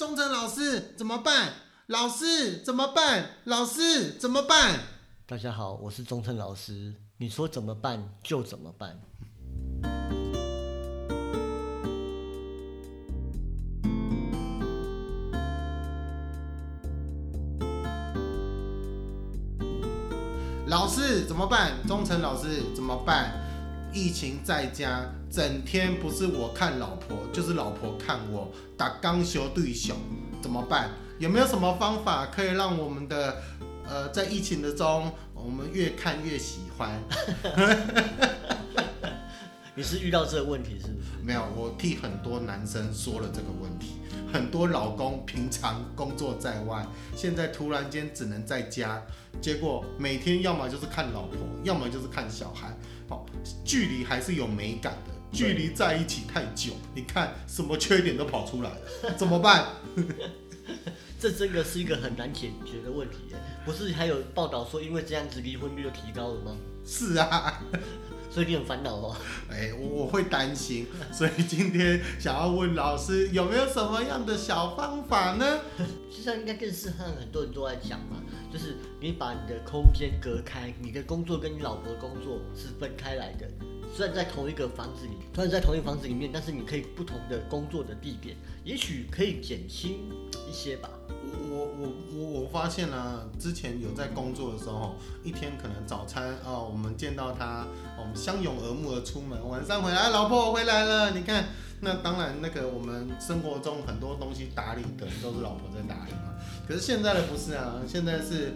忠诚老师怎么办？老师怎么办？老师怎么办？大家好，我是忠诚老师。你说怎么办就怎么办。老师怎么办？忠诚老师怎么办？疫情在家，整天不是我看老婆，就是老婆看我，打刚修对手，怎么办？有没有什么方法可以让我们的呃在疫情的中，我们越看越喜欢？你是遇到这个问题是不是？没有，我替很多男生说了这个问题。很多老公平常工作在外，现在突然间只能在家，结果每天要么就是看老婆，要么就是看小孩。好，距离还是有美感的。距离在一起太久，你看什么缺点都跑出来了，怎么办？这真的是一个很难解决的问题耶。不是还有报道说，因为这样子离婚率就提高了吗？是啊。所以你很烦恼哦。哎，我会担心，所以今天想要问老师有没有什么样的小方法呢？实际上应该更适合很多人都在讲嘛，就是你把你的空间隔开，你的工作跟你老婆的工作是分开来的。虽然在同一个房子里，虽然在同一个房子里面，但是你可以不同的工作的地点，也许可以减轻一些吧。我我我我发现呢，之前有在工作的时候，一天可能早餐啊，我们见到他，我们相拥而慕的出门，晚上回来，老婆我回来了，你看，那当然那个我们生活中很多东西打理的都是老婆在打理嘛。可是现在的不是啊，现在是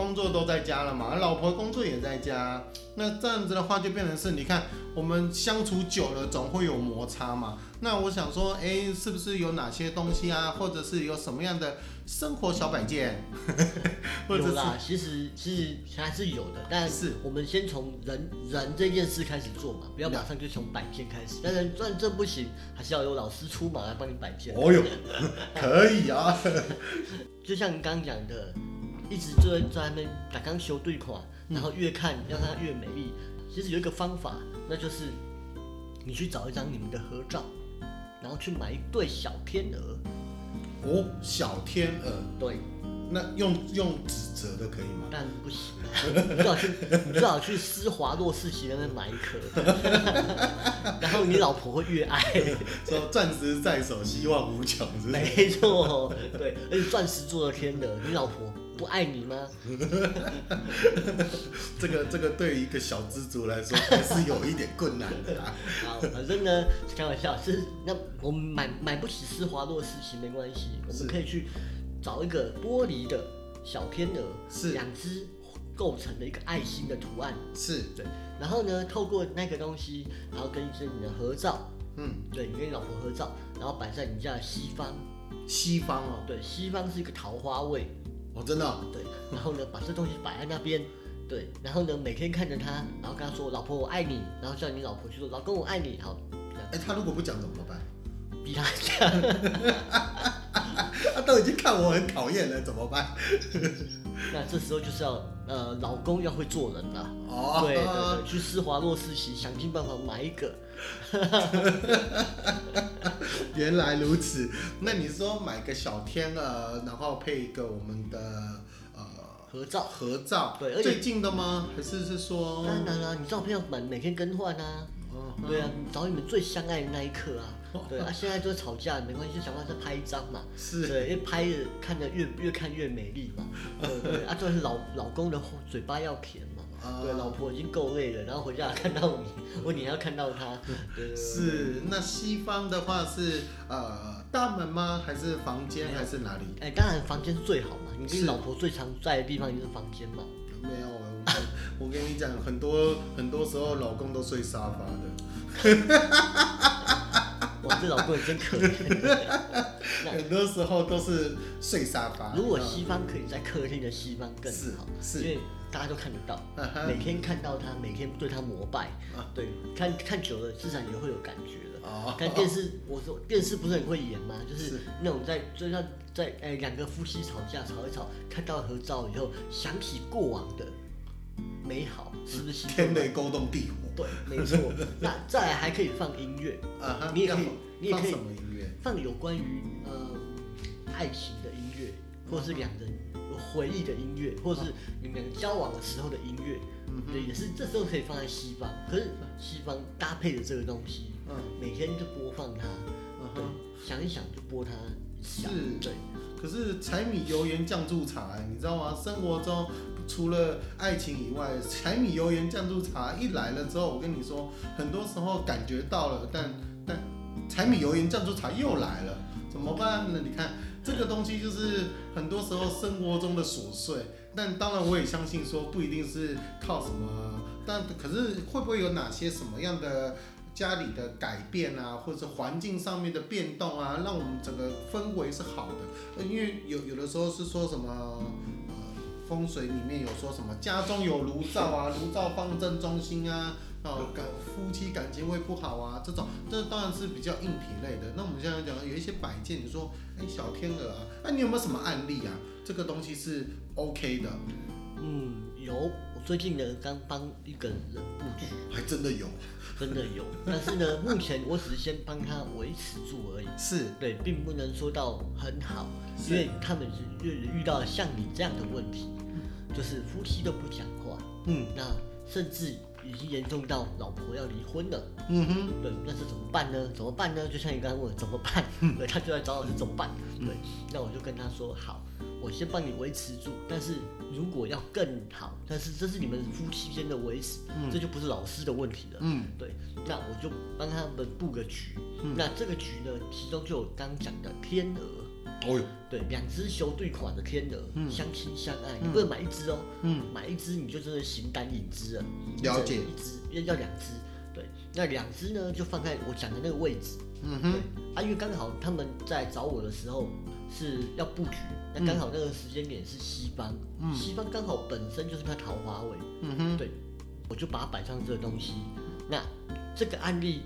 工作都在家了嘛，老婆工作也在家，那这样子的话就变成是，你看我们相处久了总会有摩擦嘛。那我想说，哎，是不是有哪些东西啊，或者是有什么样的？生活小摆件，有啦，其实其实还是有的，但是我们先从人人这件事开始做嘛，不要马上就从摆件开始。但是这这不行，还是要有老师出马来帮你摆件。哦哟，可以啊。就像你刚刚讲的，一直坐在在那边打刚修对款，然后越看让它越美丽。其实有一个方法，那就是你去找一张你们的合照，然后去买一对小天鹅。哦，小天鹅，对，那用用纸折的可以吗？但不行，你最好去，你最好去施华洛世奇那边买一颗，然后你老婆会越爱。说钻石在手，希望无穷，是没错，对，而且钻石做的天鹅，你老婆。不爱你吗？这个这个对于一个小知足来说还是有一点困难的。好，反正呢，开玩笑，是那我们买买不起施华洛世奇没关系，我们可以去找一个玻璃的小天鹅，是两只构成的一个爱心的图案，是对。然后呢，透过那个东西，然后跟一些你的合照，嗯，对你跟你老婆合照，然后摆在你家的西方，西方哦，对，西方是一个桃花位。哦，真的。对，然后呢，把这东西摆在那边，对，然后呢，每天看着他，然后跟他说：“老婆，我爱你。”然后叫你老婆去说：“老公，我爱你。”好，哎，他如果不讲怎么办？逼他讲。他都已经看我很讨厌了，怎么办？那这时候就是要，呃，老公要会做人了。哦。对对对，去施华洛世奇，想尽办法买一个。原来如此，那你说买个小天鹅，然后配一个我们的呃合照，合照，对，最近的吗？还是是说？当然了，你照片要每每天更换啊。哦。对啊，找你们最相爱的那一刻啊。对啊，现在都吵架没关系，就想办法再拍一张嘛。是。对，因为拍着看着越越看越美丽嘛。对对啊，就是老老公的嘴巴要甜嘛。对，老婆已经够累了，然后回家看到你，我你还要看到他。是，那西方的话是呃大门吗？还是房间？还是哪里？哎，当然房间是最好嘛。你跟老婆最常在的地方就是房间嘛。没有，我跟你讲，很多很多时候老公都睡沙发的。哇，这老公也真可怜。很多时候都是睡沙发。如果西方可以在客厅的西方更好，是，因为。大家都看得到，每天看到他，每天对他膜拜，对，看看久了，自然也会有感觉的。看电视，我说电视不是很会演吗？就是那种在，就像在，哎，两个夫妻吵架，吵一吵，看到合照以后，想起过往的美好，是不是？天雷勾动地火。对，没错。那再来还可以放音乐，啊你也可以，你也可以放什么音乐？放有关于呃爱情的音乐，或是两人有回忆的音乐，或是你们交往的时候的音乐，对，也是这时候可以放在西方。可是西方搭配的这个东西，嗯，每天就播放它，对，想一想就播它，是，对。可是柴米油盐酱醋茶，你知道吗？生活中除了爱情以外，柴米油盐酱醋茶一来了之后，我跟你说，很多时候感觉到了，但但柴米油盐酱醋茶又来了，怎么办呢？你看这个东西就是很多时候生活中的琐碎，但当然我也相信说不一定是靠什么，但可是会不会有哪些什么样的？家里的改变啊，或者环境上面的变动啊，让我们整个氛围是好的。因为有有的时候是说什么，风水里面有说什么家中有炉灶啊，炉灶放正中心啊，哦，感夫妻感情会不好啊，这种这当然是比较硬体类的。那我们现在讲有一些摆件，你说，哎，小天鹅啊，那你有没有什么案例啊？这个东西是 OK 的。嗯，有。我最近呢刚帮一个人布局，还真的有。真的有，但是呢，目前我只是先帮他维持住而已。是对，并不能说到很好，因为他们是遇遇到像你这样的问题，就是夫妻都不讲话，嗯，那甚至已经严重到老婆要离婚了，嗯哼，对，那是怎么办呢？怎么办呢？就像你刚刚问怎么办，对，他就来找老师怎么办？对，那我就跟他说好。我先帮你维持住，但是如果要更好，但是这是你们夫妻间的维持，这就不是老师的问题了。嗯，对，那我就帮他们布个局。那这个局呢，其中就有刚讲的天鹅。哦哟，对，两只雄对款的天鹅，相亲相爱，你不能买一只哦。嗯，买一只你就真的形单影只了。了解，一只要要两只。对，那两只呢就放在我讲的那个位置。嗯哼，啊，因为刚好他们在找我的时候是要布局。那刚好那个时间点是西方，西方刚好本身就是它桃花位，嗯哼，对，我就把它摆上这个东西。那这个案例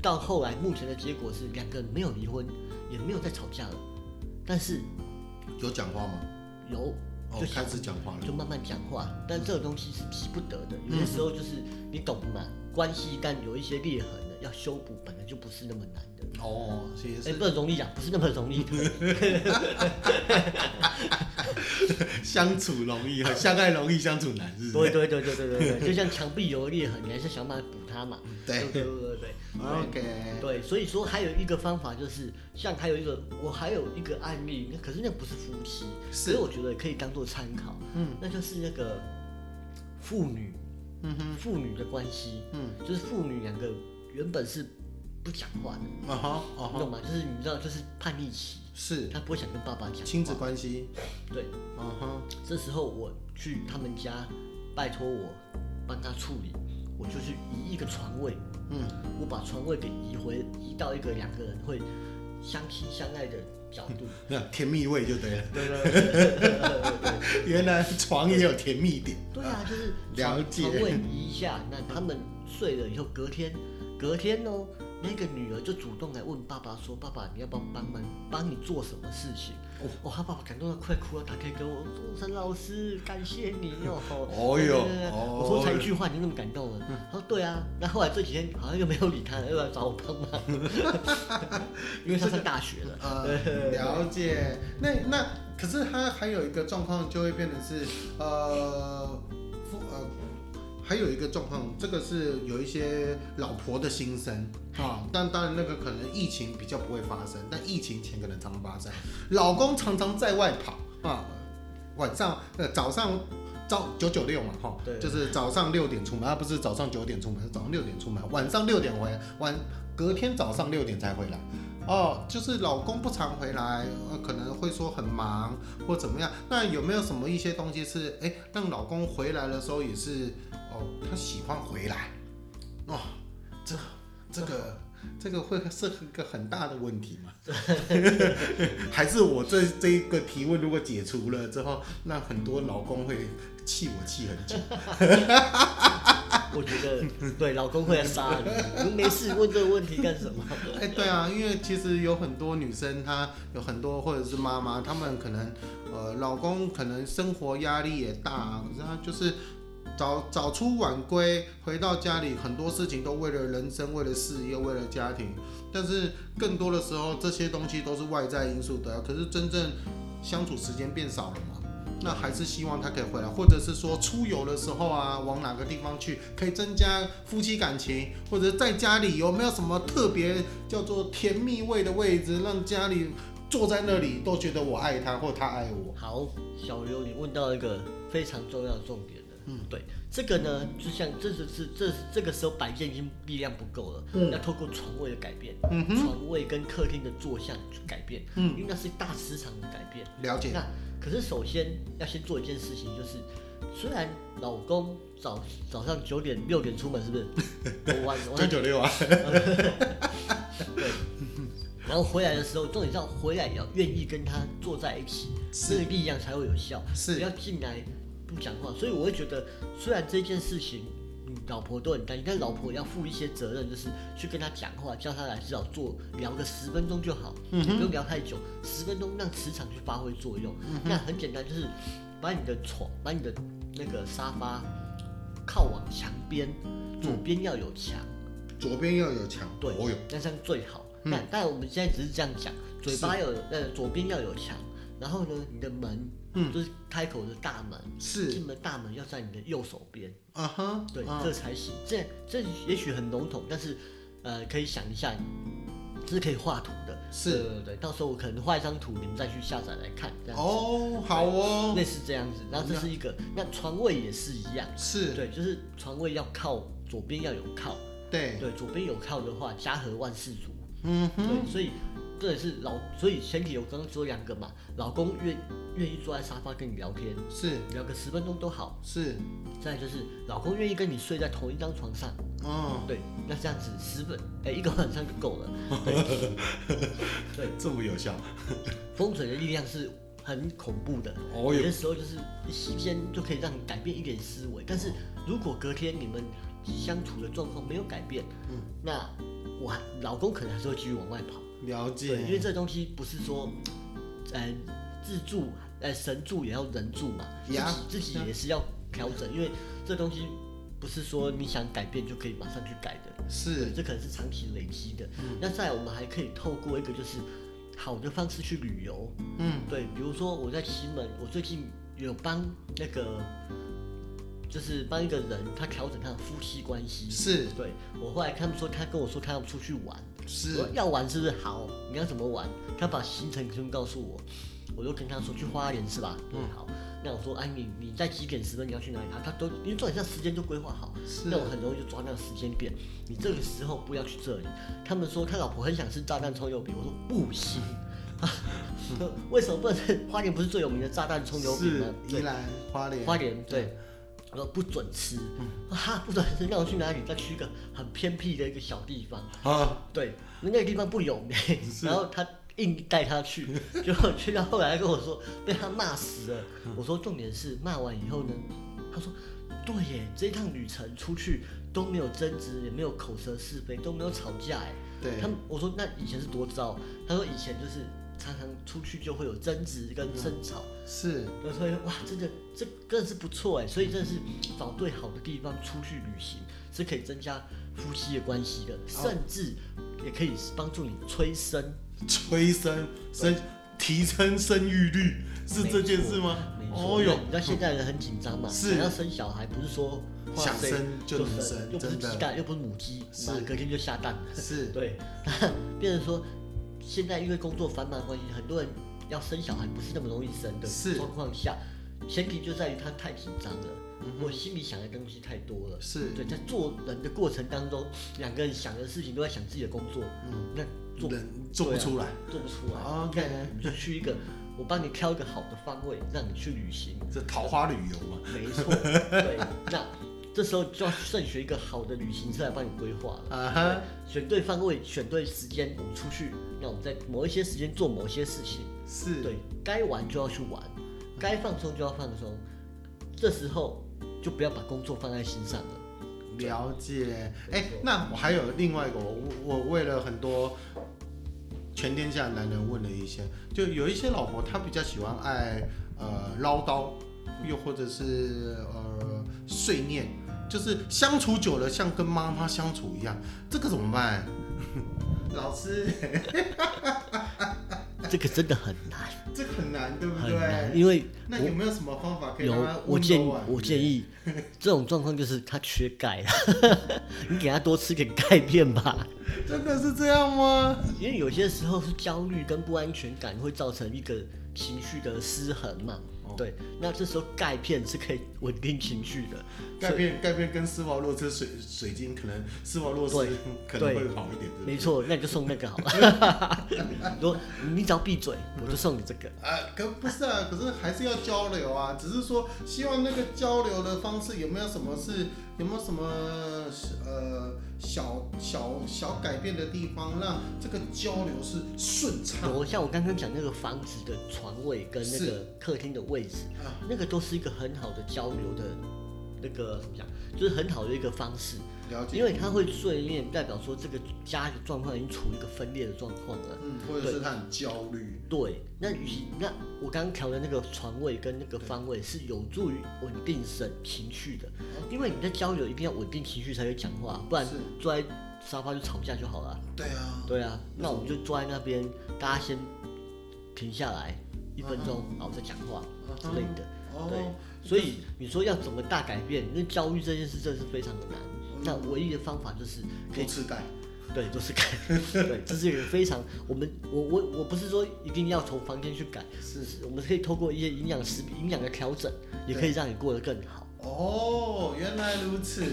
到后来目前的结果是两个人没有离婚，也没有再吵架了，但是有讲话吗？有，就开始讲话了，就慢慢讲话。但这个东西是急不得的，有些时候就是你懂嘛？关系但有一些裂痕的，要修补本来就不是那么难的。哦，也是哎，不容易讲，不是那么容易。相处容易，相爱容易，相处难，是对对对对对对对，就像墙壁有裂痕，你还是想办法补它嘛。对对对对对。OK。对，所以说还有一个方法就是，像还有一个，我还有一个案例，那可是那不是夫妻，所以我觉得可以当做参考。嗯。那就是那个父女，嗯哼，父女的关系，嗯，就是父女两个原本是。不讲话的，你懂吗？就是你知道，就是叛逆期，是，他不会想跟爸爸讲。亲子关系，对，嗯哼。这时候我去他们家，拜托我帮他处理，我就去移一个床位，嗯，我把床位给移回，移到一个两个人会相亲相爱的角度，那甜蜜味就对了。对对对对对，原来床也有甜蜜点。对啊，就是了解。床位移一下，那他们睡了以后，隔天，隔天哦。那个女儿就主动来问爸爸说：“爸爸，你要不要帮忙，帮你做什么事情？”哦，他爸爸感动的快哭了，打开给我，说：“陈老师，感谢你哦。哦哟，我说才一句话，你那么感动了？他说：“对啊。”那后来这几天好像又没有理他，又来找我帮忙，因为他上大学了。了解。那那可是他还有一个状况，就会变成是呃。还有一个状况，这个是有一些老婆的心声啊，但当然那个可能疫情比较不会发生，但疫情前可能常发生。老公常常在外跑啊，晚上呃早上早九九六嘛哈，对，就是早上六点出门，而不是早上九点出门，是早上六点出门，晚上六点回，晚隔天早上六点才回来。哦，就是老公不常回来，可能会说很忙或怎么样。那有没有什么一些东西是，哎，让老公回来的时候也是，哦，他喜欢回来，哦，这这个这个会是一个很大的问题吗？还是我这这一个提问如果解除了之后，那很多老公会气我气很久。我觉得对，老公会来杀你，没事问这个问题干什么？哎，对啊，因为其实有很多女生，她有很多或者是妈妈，她们可能呃，老公可能生活压力也大，可是她就是早早出晚归，回到家里很多事情都为了人生、为了事业、为了家庭，但是更多的时候这些东西都是外在因素的，可是真正相处时间变少了嘛？那还是希望他可以回来，或者是说出游的时候啊，往哪个地方去可以增加夫妻感情，或者在家里有没有什么特别叫做甜蜜味的位置，让家里坐在那里都觉得我爱他或他爱我。好，小刘，你问到一个非常重要的重点。嗯，对，这个呢，就像这就是这这个时候摆件已经力量不够了，嗯，要透过床位的改变，嗯床位跟客厅的坐向去改变，嗯，因为那是大磁场的改变。了解。那可是首先要先做一件事情，就是虽然老公早早上九点六点出门，是不是？九九六啊。对。然后回来的时候，重点是要回来要愿意跟他坐在一起，这个力量才会有效。是。不要进来不讲话，所以我会觉得，虽然这件事情，老婆都很担心，但老婆要负一些责任，就是去跟他讲话，叫他来至少做聊个十分钟就好，不用聊太久，十分钟让磁场去发挥作用。那很简单，就是把你的床，把你的那个沙发靠往墙边，左边要有墙，左边要有墙，对，我有那这样最好。那但我们现在只是这样讲，嘴巴有呃左边要有墙，然后呢，你的门，嗯，就是开口的大门，是。进门大门要在你的右手边，啊哈，对，这才行。这这也许很笼统，但是呃，可以想一下，这是可以画图的，是，对对对，到时候我可能画一张图，你们再去下载来看，这样哦，好哦，类似这样子。然后这是一个，那床位也是一样，是。对，就是床位要靠左边要有靠，对。对，左边有靠的话，家和万事足。嗯，对，所以这也是老，所以前提我刚刚说两个嘛，老公愿愿意坐在沙发跟你聊天，是。聊个十分钟都好，是，再就是老公愿意跟你睡在同一张床上，哦，对，那这样子十分，哎，一个晚上就够了，对，这么有效，风水的力量是很恐怖的，哦，有。的时候就是一时间就可以让你改变一点思维，但是如果隔天你们相处的状况没有改变，嗯，那。我老公可能还是会继续往外跑，了解。对，因为这东西不是说，呃，自助，呃，神助也要人助嘛，自己自己也是要调整，因为这东西不是说你想改变就可以马上去改的，是，这可能是长期累积的。那再我们还可以透过一个就是好的方式去旅游，嗯，对，比如说我在西门，我最近有帮那个。就是帮一个人，他调整他的夫妻关系。是，对我后来他们说，他跟我说他要出去玩。是，要玩是不是？好，你要怎么玩？他把行程先告诉我，我就跟他说去花莲是吧？嗯，好。那我说，哎，你你在几点十分你要去哪里？他他都因为重点像时间就规划好，那我很容易就抓那个时间点。你这个时候不要去这里。他们说他老婆很想吃炸弹葱油饼，我说不行。为什么不能？花莲不是最有名的炸弹葱油饼吗？宜兰花莲。花莲对。我说不准吃，哈不准吃，那我去哪里？再去一个很偏僻的一个小地方啊，对，那个地方不有名，然后他硬带他去，结果去到后来跟我说被他骂死了。我说重点是骂完以后呢，他说对耶，这一趟旅程出去都没有争执，也没有口舌是非，都没有吵架哎。对，他我说那以前是多糟？他说以前就是。常常出去就会有争执跟争吵，是，所以哇，真的这真的是不错哎，所以真的是找对好的地方出去旅行是可以增加夫妻的关系的，甚至也可以帮助你催生，催生生提升生育率是这件事吗？哦哟，你知道现在人很紧张嘛，是。要生小孩，不是说想生就能生，又不是鸡蛋，又不是母鸡，是。隔天就下蛋，是。对，变成说。现在因为工作繁忙关系，很多人要生小孩不是那么容易生的状况下，前提就在于他太紧张了，我心里想的东西太多了。是对，在做人的过程当中，两个人想的事情都在想自己的工作，嗯，那做人做不出来，做不出来。OK，你就去一个，我帮你挑一个好的方位，让你去旅行。这桃花旅游嘛，没错。对，那。这时候就要慎选一个好的旅行社来帮你规划了。啊哈，选对方位，选对时间，我们出去，那我们在某一些时间做某些事情。是，对该玩就要去玩，该放松就要放松。这时候就不要把工作放在心上了。了解。哎，那我还有另外一个，我我为了很多全天下男人问了一些，就有一些老婆她比较喜欢爱呃唠叨，又或者是呃。碎念，就是相处久了像跟妈妈相处一样，这个怎么办？老师，这个真的很难，这个很难，对不对？很难，因为那有没有什么方法可以？有，我建议，我建议，这种状况就是他缺钙，你给他多吃点钙片吧。真的是这样吗？因为有些时候是焦虑跟不安全感会造成一个情绪的失衡嘛。对，那这时候钙片是可以稳定情绪的。钙片，钙片跟斯瓦洛斯水水晶，可能斯瓦洛斯可能会好一点。没错，那你就送那个好了。说你只要闭嘴，我就送你这个。啊，可不是啊，可是还是要交流啊。只是说，希望那个交流的方式有没有什么是有没有什么呃小小小改变的地方，让这个交流是顺畅。我，像我刚刚讲那个房子的床位跟那个客厅的位置，那个都是一个很好的交流的。那个怎么讲，就是很好的一个方式，了解，因为他会碎裂，代表说这个家的状况已经处于一个分裂的状况了，嗯，或者是他很焦虑，对，那与那我刚刚调的那个床位跟那个方位是有助于稳定神情绪的，因为你在交流一定要稳定情绪才会讲话，不然坐在沙发就吵架就好了，对啊，对啊，那我们就坐在那边，大家先停下来一分钟，然后再讲话之类的，对。所以你说要怎么大改变？那教育这件事真是非常的难。那唯一的方法就是多吃钙，对，多吃钙，对，这是一个非常我们我我我不是说一定要从房间去改，是是，我们可以透过一些营养食品营养的调整，也可以让你过得更好。哦，原来如此，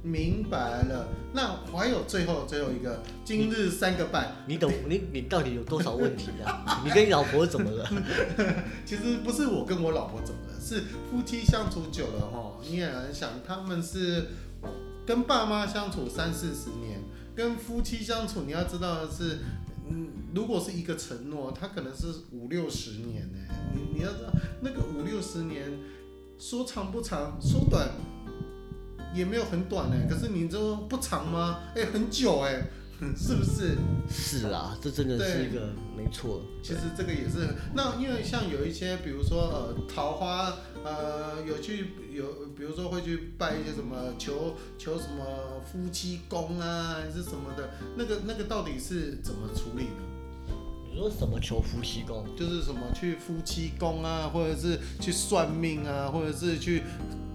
明白了。那还有最后最后一个，今日三个半，你懂？你你到底有多少问题啊？你跟你老婆怎么了？其实不是我跟我老婆怎么了，是夫妻相处久了哈，你也很想他们是跟爸妈相处三四十年，跟夫妻相处，你要知道的是，嗯，如果是一个承诺，它可能是五六十年呢。你你要知道那个五六十年。说长不长，说短也没有很短呢，可是你说不长吗？哎，很久哎，是不是？是啊，这真的是一个没错。其实这个也是，那因为像有一些，比如说呃桃花，呃有去有，比如说会去拜一些什么求求什么夫妻宫啊，还是什么的，那个那个到底是怎么处理的？你说什么求夫妻宫？就是什么去夫妻宫啊，或者是去算命啊，或者是去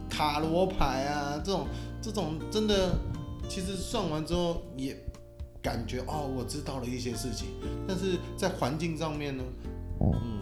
塔罗牌啊，这种这种真的，其实算完之后也感觉哦，我知道了一些事情，但是在环境上面呢，嗯。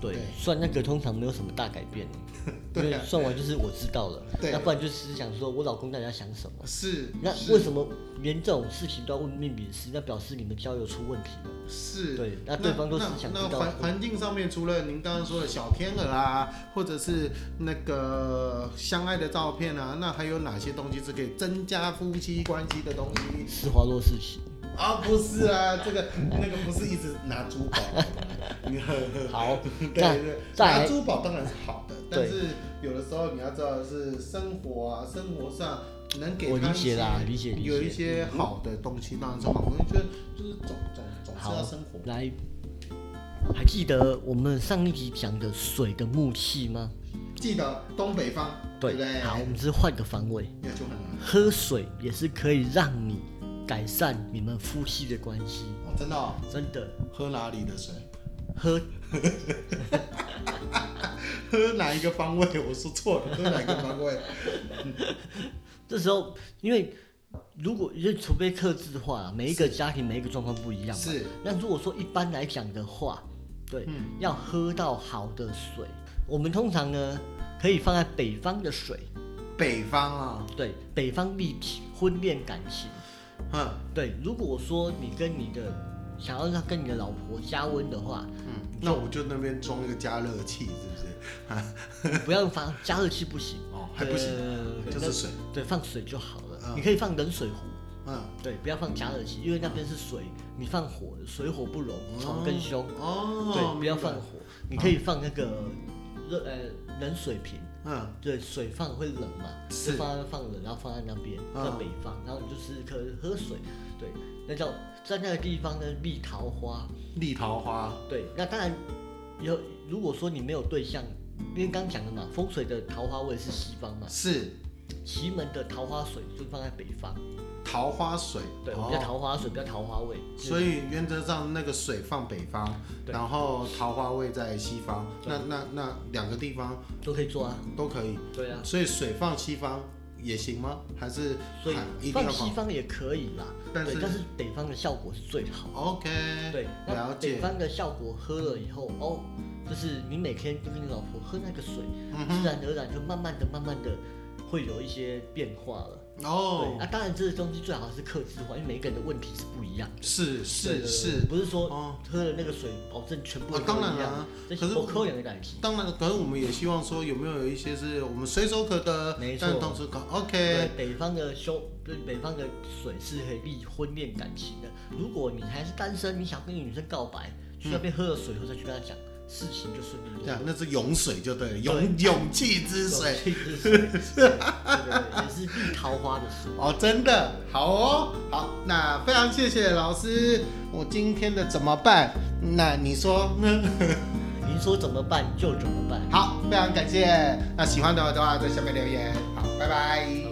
对，算那个通常没有什么大改变，因为算完就是我知道了，那不然就是想说我老公大家想什么？是，那为什么连这种事情都要问命理师？那表示你们交友出问题了。是，对，那对方都是想知道。环环境上面，除了您刚刚说的小天鹅啊，或者是那个相爱的照片啊，那还有哪些东西是可以增加夫妻关系的东西？施华洛世奇。啊，不是啊，这个那个不是一直拿珠宝。好，对对，拿珠宝当然是好的，但是有的时候你要知道的是生活啊，生活上能给他理解啦，理解理解，有一些好的东西当然是好，我觉得就是总总总是要生活。来，还记得我们上一集讲的水的木器吗？记得东北方，对对？好，我们只是换个方位，喝水也是可以让你。改善你们夫妻的关系哦，真的，真的。喝哪里的水？喝，喝哪一个方位？我说错了，喝哪个方位？这时候，因为如果就除非克制的话，每一个家庭每一个状况不一样嘛。是。那如果说一般来讲的话，对，要喝到好的水，我们通常呢可以放在北方的水。北方啊？对，北方立体婚恋感情。嗯，对，如果说你跟你的想要让跟你的老婆加温的话，嗯，那我就那边装一个加热器，是不是？不要放加热器不行。哦，还不行，就是水，对，放水就好了。你可以放冷水壶，嗯，对，不要放加热器，因为那边是水，你放火，水火不容，吵更凶。哦，对，不要放火，你可以放那个热呃冷水瓶。嗯，对，水放会冷嘛，是。放在放冷，然后放在那边，在北方，然后你就是可喝水，对，那叫在那个地方呢立桃花，立桃花，对，那当然有，如果说你没有对象，因为刚讲的嘛，风水的桃花位是西方嘛，是，奇门的桃花水就放在北方。桃花水，对，我们叫桃花水，不叫桃花味。所以原则上那个水放北方，然后桃花味在西方。那那那两个地方都可以做啊，都可以。对啊。所以水放西方也行吗？还是所以放西方也可以啦。但是但是北方的效果是最好。OK。对，了解。北方的效果喝了以后，哦，就是你每天就跟你老婆喝那个水，自然而然就慢慢的、慢慢的会有一些变化了。哦，对，啊，当然这个东西最好是克制化，因为每个人的问题是不一样。是是是，不是说喝了那个水保证全部当然了，可是我喝两个感当然，可是我们也希望说有没有有一些是我们随手可得，没错，同时搞 OK。北方的修，对，北方的水是可以利婚恋感情的。如果你还是单身，你想跟女生告白，去那边喝了水后再去跟她讲。事情就顺利。这样，那是涌水就对了，勇勇气之水，勇气之水，也是避桃花的水。哦，真的好哦，好，那非常谢谢老师。我今天的怎么办？那你说呢？您说怎么办就怎么办。好，非常感谢。那喜欢的话的话，在下面留言。好，拜拜。